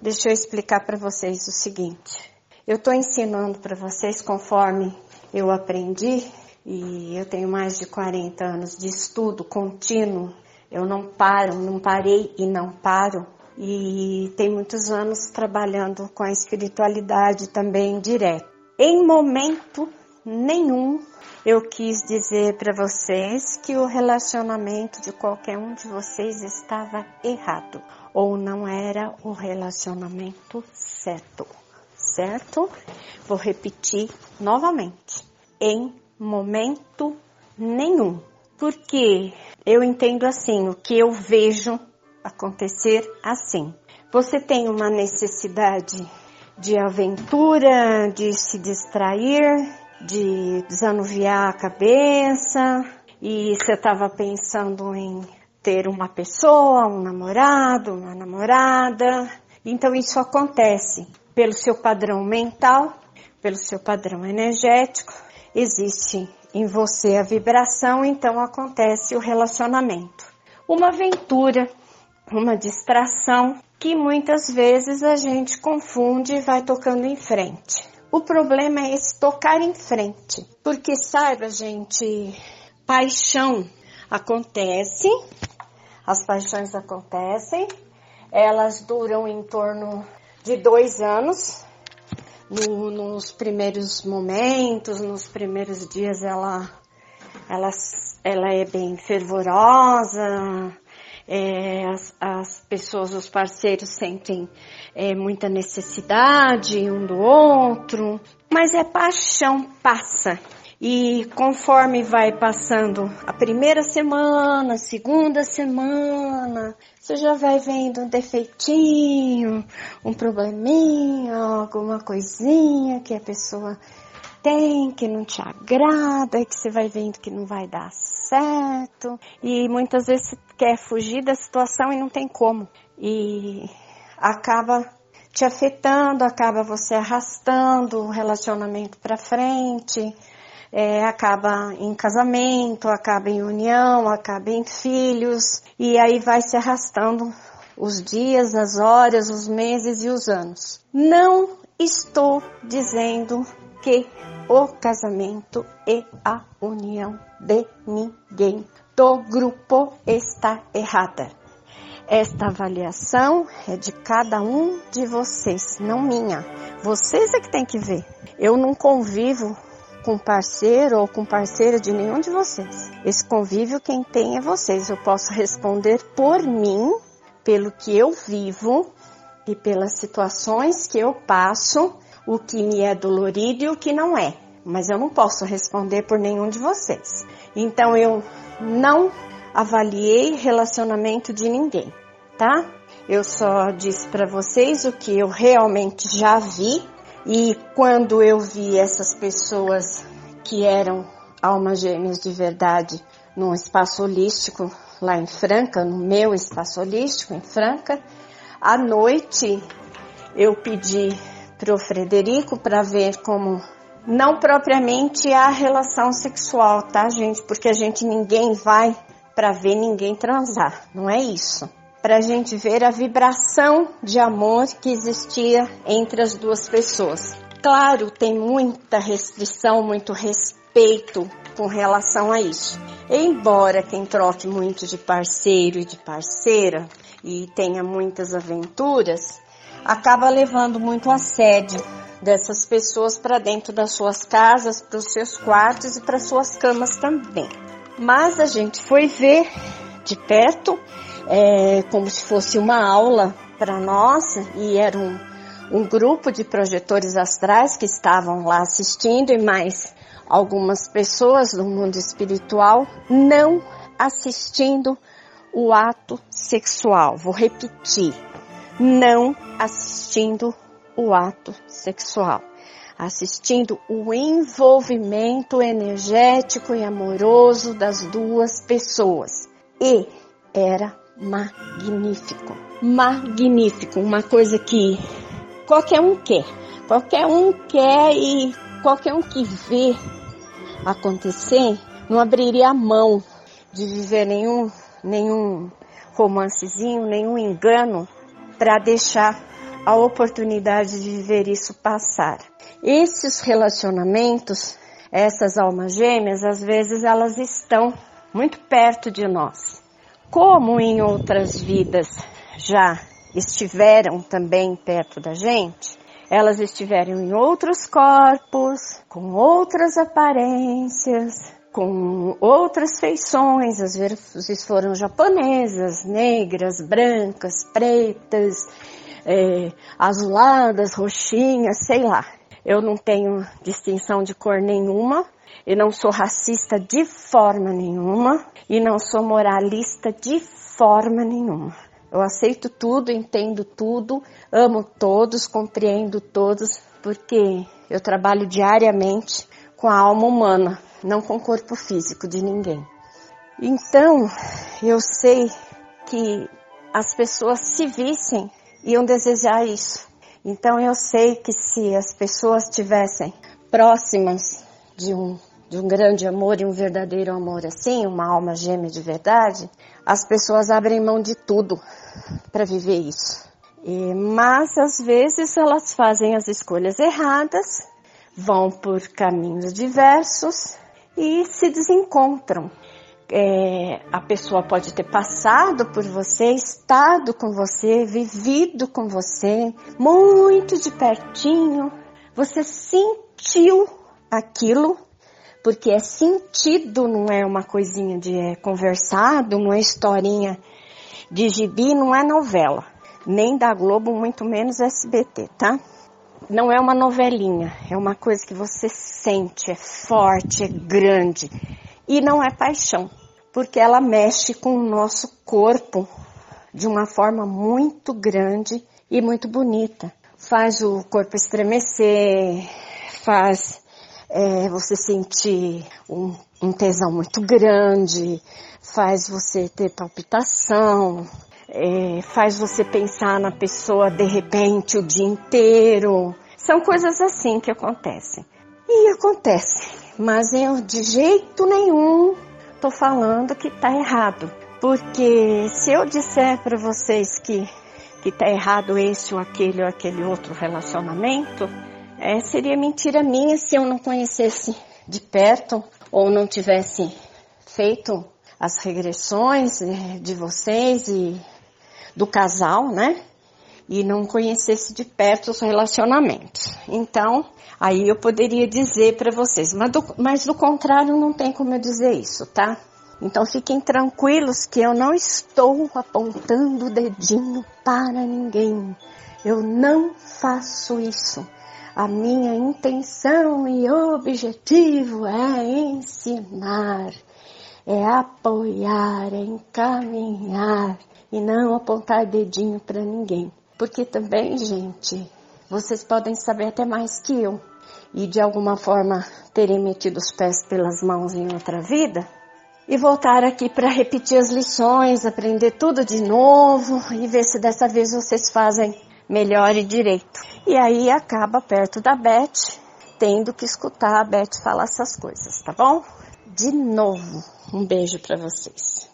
Deixa eu explicar para vocês o seguinte. Eu estou ensinando para vocês conforme eu aprendi e eu tenho mais de 40 anos de estudo contínuo. Eu não paro, não parei e não paro. E tem muitos anos trabalhando com a espiritualidade também direto. Em momento nenhum eu quis dizer para vocês que o relacionamento de qualquer um de vocês estava errado ou não era o relacionamento certo, certo? Vou repetir novamente. Em momento nenhum. Porque eu entendo assim, o que eu vejo acontecer assim. Você tem uma necessidade de aventura, de se distrair, de desanuviar a cabeça e você estava pensando em ter uma pessoa, um namorado, uma namorada. Então isso acontece pelo seu padrão mental, pelo seu padrão energético, existe em você a vibração, então acontece o relacionamento. Uma aventura, uma distração que muitas vezes a gente confunde e vai tocando em frente. O problema é esse tocar em frente, porque saiba, gente, paixão acontece, as paixões acontecem, elas duram em torno de dois anos, no, nos primeiros momentos, nos primeiros dias ela, ela, ela é bem fervorosa, é, as, as, pessoas, os parceiros sentem é, muita necessidade um do outro, mas é paixão, passa. E conforme vai passando a primeira semana, a segunda semana, você já vai vendo um defeitinho, um probleminha, alguma coisinha que a pessoa tem, que não te agrada, que você vai vendo que não vai dar certo. E muitas vezes você quer fugir da situação e não tem como. E acaba te afetando, acaba você arrastando o relacionamento para frente é, acaba em casamento, acaba em união, acaba em filhos, e aí vai se arrastando os dias, as horas, os meses e os anos. Não estou dizendo que o casamento e a união de ninguém do grupo está errada. Esta avaliação é de cada um de vocês, não minha. Vocês é que tem que ver. Eu não convivo com parceiro ou com parceira de nenhum de vocês. Esse convívio quem tem é vocês. Eu posso responder por mim, pelo que eu vivo e pelas situações que eu passo, o que me é dolorido e o que não é. Mas eu não posso responder por nenhum de vocês. Então eu não avaliei relacionamento de ninguém, tá? Eu só disse para vocês o que eu realmente já vi e quando eu vi essas pessoas que eram almas gêmeas de verdade num espaço holístico lá em Franca, no meu espaço holístico em Franca, à noite eu pedi para o Frederico para ver como não propriamente a relação sexual, tá, gente? Porque a gente ninguém vai para ver ninguém transar, não é isso para a gente ver a vibração de amor que existia entre as duas pessoas. Claro, tem muita restrição, muito respeito com relação a isso. Embora quem troque muito de parceiro e de parceira e tenha muitas aventuras, acaba levando muito assédio dessas pessoas para dentro das suas casas, para os seus quartos e para suas camas também. Mas a gente foi ver de perto é, como se fosse uma aula para nós e era um, um grupo de projetores astrais que estavam lá assistindo e mais algumas pessoas do mundo espiritual não assistindo o ato sexual. Vou repetir, não assistindo o ato sexual, assistindo o envolvimento energético e amoroso das duas pessoas. E era magnífico. Magnífico, uma coisa que qualquer um quer. Qualquer um quer e qualquer um que vê acontecer não abriria a mão de viver nenhum, nenhum romancezinho, nenhum engano para deixar a oportunidade de viver isso passar. Esses relacionamentos, essas almas gêmeas, às vezes elas estão muito perto de nós. Como em outras vidas já estiveram também perto da gente, elas estiveram em outros corpos, com outras aparências, com outras feições, às vezes foram japonesas, negras, brancas, pretas, é, azuladas, roxinhas, sei lá. Eu não tenho distinção de cor nenhuma, e não sou racista de forma nenhuma, e não sou moralista de forma nenhuma. Eu aceito tudo, entendo tudo, amo todos, compreendo todos, porque eu trabalho diariamente com a alma humana, não com o corpo físico de ninguém. Então, eu sei que as pessoas se vissem iam desejar isso. Então, eu sei que se as pessoas estivessem próximas de um, de um grande amor e um verdadeiro amor assim, uma alma gêmea de verdade, as pessoas abrem mão de tudo para viver isso. E, mas às vezes elas fazem as escolhas erradas, vão por caminhos diversos e se desencontram. É, a pessoa pode ter passado por você, estado com você, vivido com você, muito de pertinho. Você sentiu aquilo, porque é sentido, não é uma coisinha de é, conversado, não é historinha de gibi, não é novela. Nem da Globo, muito menos SBT, tá? Não é uma novelinha, é uma coisa que você sente, é forte, é grande. E não é paixão, porque ela mexe com o nosso corpo de uma forma muito grande e muito bonita. Faz o corpo estremecer, faz é, você sentir um, um tesão muito grande, faz você ter palpitação, é, faz você pensar na pessoa de repente o dia inteiro. São coisas assim que acontecem. E acontece, mas eu de jeito nenhum tô falando que tá errado. Porque se eu disser para vocês que, que tá errado esse ou aquele ou aquele outro relacionamento, é, seria mentira minha se eu não conhecesse de perto ou não tivesse feito as regressões eh, de vocês e do casal, né? E não conhecesse de perto os relacionamentos. Então, aí eu poderia dizer para vocês, mas do, mas do contrário não tem como eu dizer isso, tá? Então fiquem tranquilos que eu não estou apontando o dedinho para ninguém. Eu não faço isso. A minha intenção e objetivo é ensinar é apoiar, é encaminhar e não apontar dedinho para ninguém. Porque também, gente, vocês podem saber até mais que eu e de alguma forma terem metido os pés pelas mãos em outra vida e voltar aqui para repetir as lições, aprender tudo de novo e ver se dessa vez vocês fazem melhor e direito. E aí acaba perto da Beth, tendo que escutar a Beth falar essas coisas, tá bom? De novo, um beijo para vocês.